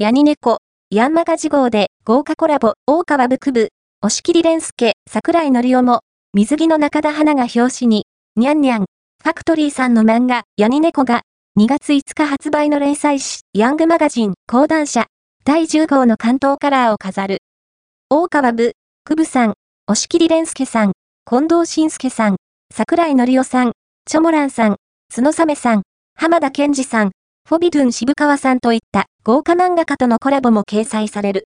ヤニネコ、ヤンマガジ号で豪華コラボ、大川部区部、押切蓮介、桜井のりおも、水着の中田花が表紙に、にゃんにゃん、ファクトリーさんの漫画、ヤニネコが、2月5日発売の連載誌、ヤングマガジン、講談社、第10号の関東カラーを飾る。大川部、久部さん、押切蓮介さん、近藤慎介さん、桜井のりおさん、チョモランさん、角サメさん、浜田健二さん、フォビドゥン渋川さんといった豪華漫画家とのコラボも掲載される。